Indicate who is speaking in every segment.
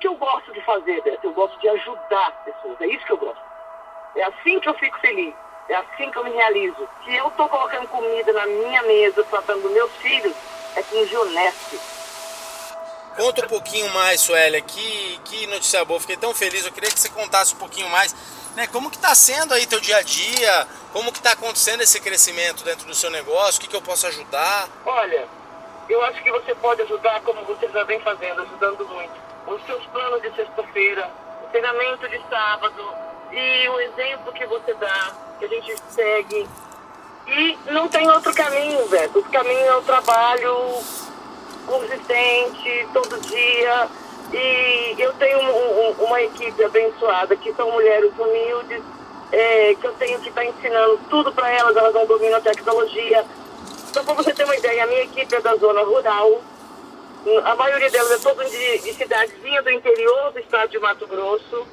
Speaker 1: que eu gosto de fazer, Beto? Eu gosto de ajudar as pessoas. É isso que eu gosto. É assim que eu fico feliz. É assim que eu me realizo. Se eu estou colocando comida na minha mesa, tratando meus filhos, é com Gioneste.
Speaker 2: Conta um pouquinho mais, Suélia. Que, que notícia boa. Fiquei tão feliz. Eu queria que você contasse um pouquinho mais. Né, como que está sendo aí teu dia a dia? Como que está acontecendo esse crescimento dentro do seu negócio? O que, que eu posso ajudar?
Speaker 1: Olha, eu acho que você pode ajudar como você já vem fazendo, ajudando muito. Os seus planos de sexta-feira, o treinamento de sábado e o exemplo que você dá que a gente segue. E não tem outro caminho, Beto. O caminho é o trabalho consistente, todo dia. E eu tenho um, um, uma equipe abençoada, que são mulheres humildes, é, que eu tenho que estar tá ensinando tudo para elas, elas não dominam a tecnologia. Então, para você ter uma ideia, a minha equipe é da zona rural, a maioria delas é toda de, de cidadezinha do interior do estado de Mato Grosso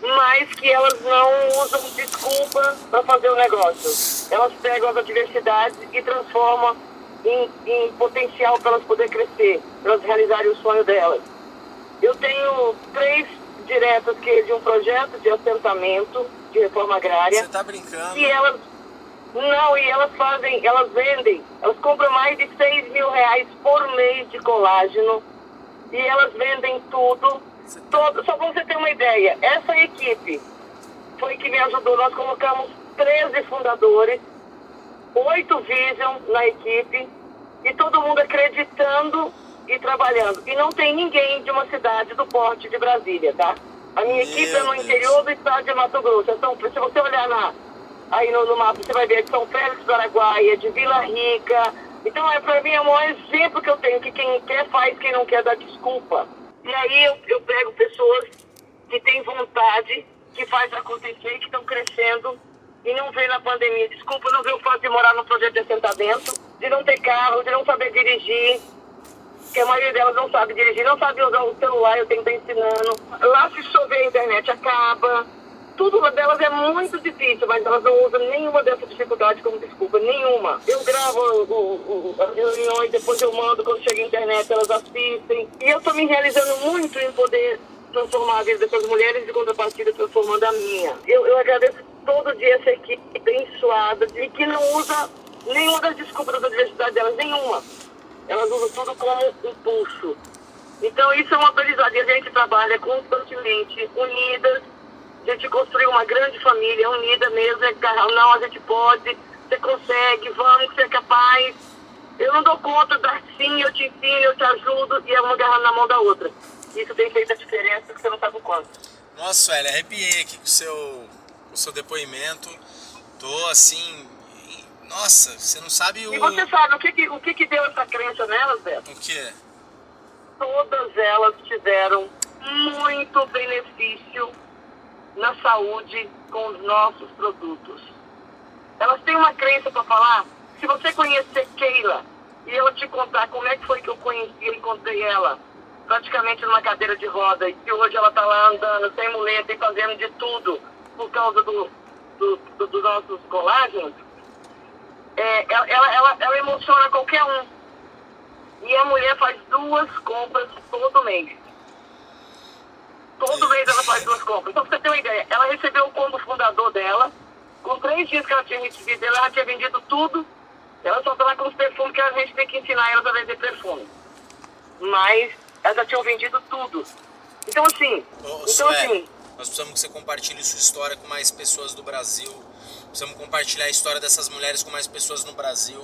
Speaker 1: mas que elas não usam desculpa para fazer o negócio. Elas pegam as adversidades e transformam em, em potencial para elas poderem crescer, para elas realizarem o sonho delas. Eu tenho três diretas que de um projeto de assentamento de reforma agrária.
Speaker 2: Você está brincando?
Speaker 1: E elas não, e elas fazem, elas vendem, elas compram mais de 6 mil reais por mês de colágeno e elas vendem tudo Todo, só para você ter uma ideia, essa equipe foi que me ajudou. Nós colocamos 13 fundadores, 8 Vision na equipe e todo mundo acreditando e trabalhando. E não tem ninguém de uma cidade do porte de Brasília, tá? A minha Meu equipe é no Deus. interior do estado de Mato Grosso. Então, se você olhar na, aí no, no mapa, você vai ver que São Félix do Araguaia, de Vila Rica. Então, é, para mim, é o maior exemplo que eu tenho, que quem quer faz, quem não quer dá desculpa. E aí eu, eu pego pessoas que têm vontade, que faz acontecer, que estão crescendo e não vê na pandemia. Desculpa, não vê o fato de morar num projeto de assentamento, de não ter carro, de não saber dirigir, que a maioria delas não sabe dirigir, não sabe usar o celular, eu tenho que estar ensinando. Lá se chover a internet acaba tudo delas é muito difícil, mas elas não usam nenhuma dessas dificuldades como desculpa, nenhuma. Eu gravo o, o, as reuniões, depois eu mando, quando chega a internet, elas assistem. E eu estou me realizando muito em poder transformar a vida dessas mulheres e contrapartida transformando a minha. Eu, eu agradeço todo dia essa equipe abençoada e que não usa nenhuma das desculpas da diversidade delas, nenhuma. Elas usam tudo como impulso. Então isso é uma aprendizado e a gente trabalha constantemente, unidas, a gente construiu uma grande família unida mesmo. É, não, a gente pode, você consegue, vamos, você é capaz. Eu não dou conta dar sim, eu te ensino, eu te ajudo e é uma agarrando na mão da outra. Isso tem feito a diferença que você não sabe o quanto.
Speaker 2: Nossa, velho, arrepiei aqui com o seu, com o seu depoimento. Tô assim. Nossa, você não sabe o.
Speaker 1: E você sabe o que, que o que, que deu essa crença nelas, Beto?
Speaker 2: O quê?
Speaker 1: Todas elas tiveram muito benefício na saúde com os nossos produtos. Elas têm uma crença para falar. Se você conhecer Keila e ela te contar como é que foi que eu conheci, eu encontrei ela praticamente numa cadeira de roda e hoje ela está lá andando sem muleta e fazendo de tudo por causa do, do, do dos nossos colágenos, é, ela, ela, ela emociona qualquer um. E a mulher faz duas compras todo mês. Todo mês ela faz duas compras. Então, pra você ter uma ideia, ela recebeu o combo fundador dela. Com três dias que ela tinha recebido, ela já tinha vendido tudo. Ela só tá com os perfumes que a gente tem que ensinar ela a vender perfume. Mas elas já tinham vendido tudo. Então, assim.
Speaker 2: Ô, então, assim. Nós precisamos que você compartilhe sua história com mais pessoas do Brasil. Precisamos compartilhar a história dessas mulheres com mais pessoas no Brasil.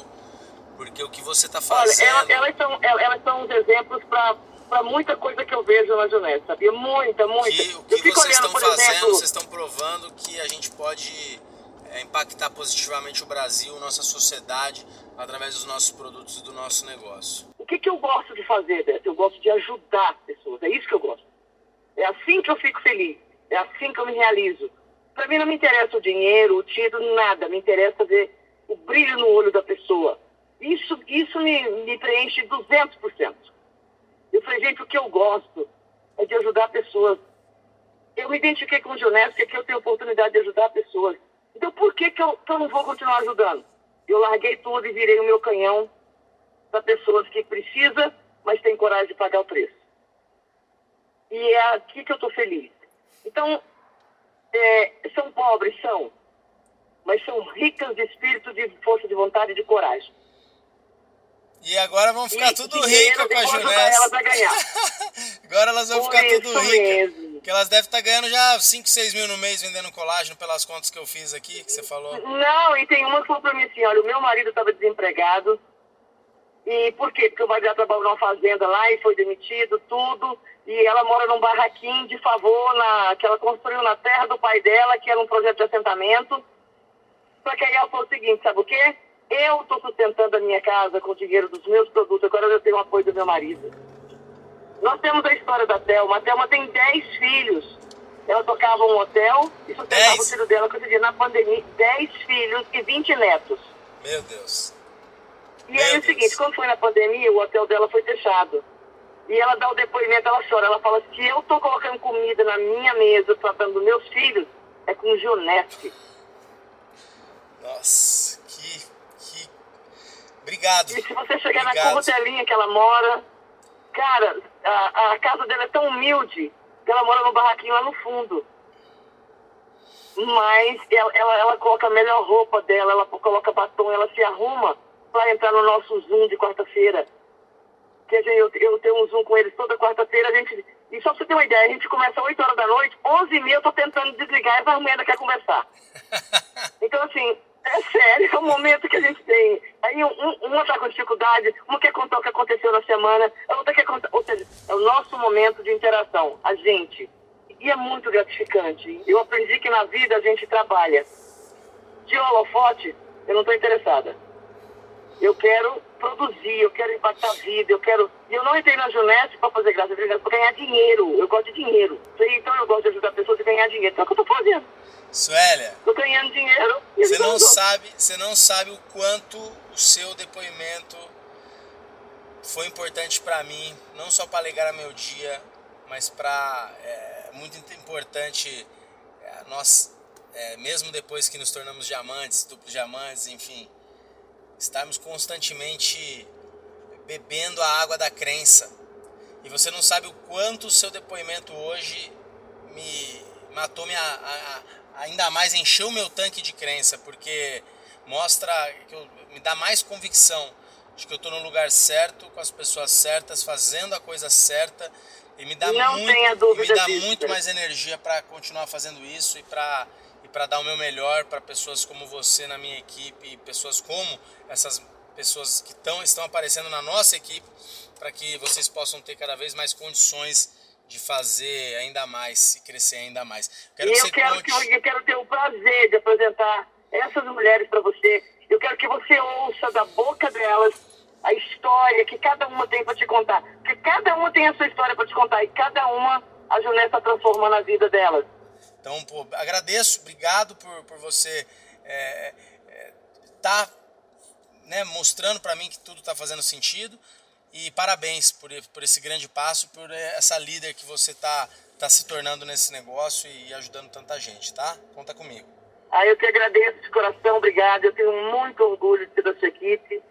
Speaker 2: Porque o que você está fazendo.
Speaker 1: Olha, elas, elas, são, elas são uns exemplos para para muita coisa que eu vejo na Junete, sabia? Muita, muita.
Speaker 2: Que, o que vocês olhando, estão fazendo, exemplo, vocês estão provando que a gente pode é, impactar positivamente o Brasil, nossa sociedade, através dos nossos produtos e do nosso negócio.
Speaker 1: O que, que eu gosto de fazer, Beto? Eu gosto de ajudar pessoas, é isso que eu gosto. É assim que eu fico feliz, é assim que eu me realizo. Para mim não me interessa o dinheiro, o título, nada. Me interessa ver o brilho no olho da pessoa. Isso, isso me, me preenche 200%. Eu falei, gente, o que eu gosto é de ajudar pessoas. Eu me identifiquei com o Junés, porque aqui eu tenho oportunidade de ajudar pessoas. Então, por que, que, eu, que eu não vou continuar ajudando? Eu larguei tudo e virei o meu canhão para pessoas que precisam, mas têm coragem de pagar o preço. E é aqui que eu estou feliz. Então, é, são pobres, são, mas são ricas de espírito, de força de vontade e de coragem.
Speaker 2: E agora vão ficar e tudo ricas com a Junés.
Speaker 1: Elas
Speaker 2: agora elas vão Por ficar tudo ricas. Porque elas devem estar tá ganhando já 5, 6 mil no mês vendendo colágeno pelas contas que eu fiz aqui, que você falou.
Speaker 1: Não, e tem uma que falou pra mim assim, olha, o meu marido estava desempregado. E por quê? Porque o marido trabalhou numa fazenda lá e foi demitido, tudo. E ela mora num barraquinho de favor na, que ela construiu na terra do pai dela, que era um projeto de assentamento. Só que aí ela falou o seguinte, sabe o quê? Eu estou sustentando a minha casa com o dinheiro dos meus produtos, agora eu tenho o apoio do meu marido. Nós temos a história da Thelma. A Thelma tem 10 filhos. Ela tocava um hotel e sustentava o filho dela com esse na pandemia. 10 filhos e 20 netos.
Speaker 2: Meu Deus.
Speaker 1: E aí é o seguinte, quando foi na pandemia, o hotel dela foi fechado. E ela dá o depoimento, ela chora. Ela fala, se eu tô colocando comida na minha mesa, tratando dos meus filhos, é com Juneste.
Speaker 2: Nossa, que Obrigado.
Speaker 1: E se você chegar Obrigado. na curtelinha que ela mora, cara, a, a casa dela é tão humilde que ela mora no barraquinho lá no fundo. Mas ela, ela, ela coloca a melhor roupa dela, ela coloca batom, ela se arruma para entrar no nosso Zoom de quarta-feira. Que a gente, eu, eu tenho um Zoom com eles toda quarta-feira, a gente. E só pra você ter uma ideia, a gente começa às 8 horas da noite, 11 e meia eu tô tentando desligar e a mulher quer conversar. Então, assim, é sério, é o momento que a gente tem. Aí um, uma está com dificuldade, uma quer contar o que aconteceu na semana, a outra quer contar. Ou seja, é o nosso momento de interação, a gente. E é muito gratificante. Eu aprendi que na vida a gente trabalha. De holofote, eu não estou interessada. Eu quero produzir, eu quero impactar a vida, eu quero. E eu não entrei na Junesse para fazer graça, eu entrei para ganhar dinheiro. Eu gosto de dinheiro. Então eu gosto de ajudar pessoas a ganhar dinheiro. Então é o que eu estou fazendo.
Speaker 2: Suélia.
Speaker 1: Tô ganhando dinheiro.
Speaker 2: Você não sabe, você não sabe o quanto o seu depoimento foi importante para mim, não só para alegrar meu dia, mas para é, muito importante é, nós, é, mesmo depois que nos tornamos diamantes, duplos diamantes, enfim, estarmos constantemente bebendo a água da crença. E você não sabe o quanto o seu depoimento hoje me matou minha, a, ainda mais encheu meu tanque de crença, porque mostra que eu, me dá mais convicção de que eu estou no lugar certo, com as pessoas certas, fazendo a coisa certa e me dá
Speaker 1: Não
Speaker 2: muito,
Speaker 1: me
Speaker 2: dá muito mais energia para continuar fazendo isso e para para dar o meu melhor para pessoas como você na minha equipe, pessoas como essas pessoas que tão, estão aparecendo na nossa equipe, para que vocês possam ter cada vez mais condições de fazer ainda mais e crescer ainda mais.
Speaker 1: Quero e que eu, quero conte... que, eu quero ter o prazer de apresentar essas mulheres para você. Eu quero que você ouça da boca delas a história que cada uma tem para te contar. Porque cada uma tem a sua história para te contar e cada uma a Junessa está transformando a vida delas.
Speaker 2: Então, pô, agradeço, obrigado por, por você é, é, tá né, mostrando para mim que tudo está fazendo sentido. E parabéns por, por esse grande passo, por essa líder que você está tá se tornando nesse negócio e ajudando tanta gente, tá? Conta comigo.
Speaker 1: Ah, eu te agradeço de coração, obrigado. Eu tenho muito orgulho de ser da sua equipe.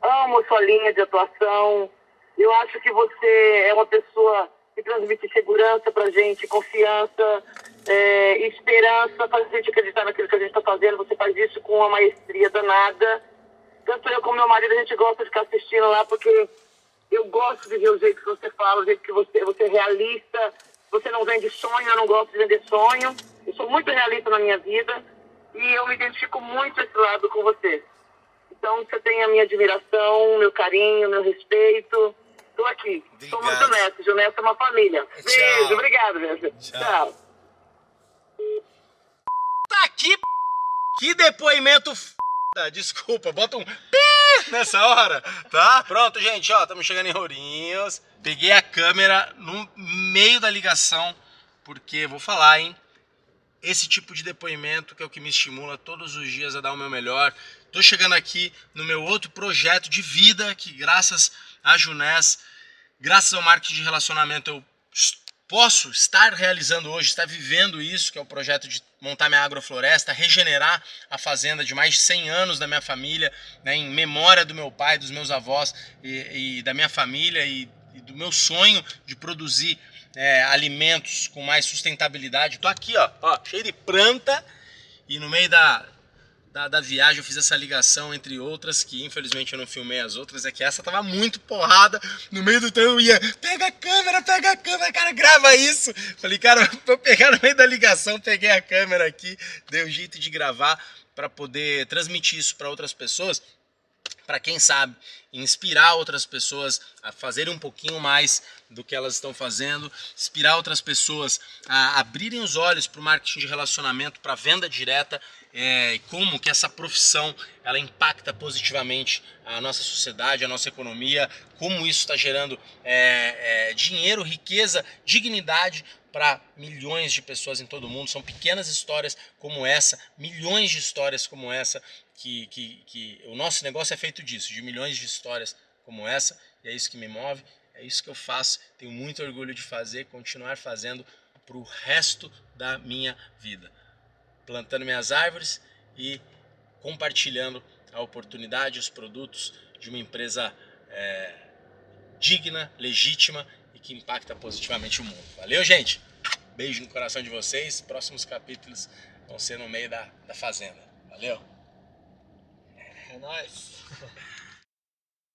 Speaker 1: Amo sua linha de atuação. Eu acho que você é uma pessoa que transmite segurança pra gente, confiança, é, esperança, faz a gente acreditar naquilo que a gente está fazendo. Você faz isso com uma maestria danada. Tanto eu como meu marido, a gente gosta de ficar assistindo lá, porque eu gosto de ver o jeito que você fala, o jeito que você, você é realista. Você não vende sonho, eu não gosto de vender sonho. Eu sou muito realista na minha vida e eu me identifico muito esse lado com você. Então você tem a minha admiração, meu carinho, meu respeito. Estou aqui. Estou muito honesto. Junessa é uma família. Beijo, obrigado. Tchau. Tchau.
Speaker 2: Aqui, que depoimento f... Desculpa, bota um nessa hora, tá? Pronto, gente, ó, estamos chegando em Ourinhos. Peguei a câmera no meio da ligação, porque vou falar, hein? Esse tipo de depoimento que é o que me estimula todos os dias a dar o meu melhor. Tô chegando aqui no meu outro projeto de vida, que graças a Junés, graças ao marketing de relacionamento, eu posso estar realizando hoje, estar vivendo isso, que é o projeto de montar minha agrofloresta, regenerar a fazenda de mais de 100 anos da minha família, né, em memória do meu pai, dos meus avós e, e da minha família e, e, do meu sonho de produzir é, alimentos com mais sustentabilidade. Tô aqui, ó, ó, cheio de planta e no meio da, da, da, viagem eu fiz essa ligação entre outras, que infelizmente eu não filmei as outras, é que essa tava muito porrada, no meio do trem eu ia, pega a câmera, pega a câmera, cara, grava isso. Falei, cara, vou pegar no meio da ligação, peguei a câmera aqui, dei um jeito de gravar para poder transmitir isso para outras pessoas, para quem sabe inspirar outras pessoas a fazerem um pouquinho mais do que elas estão fazendo, inspirar outras pessoas a abrirem os olhos para o marketing de relacionamento, para venda direta é, como que essa profissão ela impacta positivamente a nossa sociedade, a nossa economia, como isso está gerando é, é, dinheiro, riqueza, dignidade para milhões de pessoas em todo o mundo. São pequenas histórias como essa, milhões de histórias como essa, que, que, que o nosso negócio é feito disso, de milhões de histórias como essa, e é isso que me move, é isso que eu faço. Tenho muito orgulho de fazer, continuar fazendo para o resto da minha vida plantando minhas árvores e compartilhando a oportunidade, os produtos de uma empresa é, digna, legítima e que impacta positivamente o mundo. Valeu, gente? Beijo no coração de vocês. Próximos capítulos vão ser no meio da, da fazenda. Valeu?
Speaker 3: É nóis.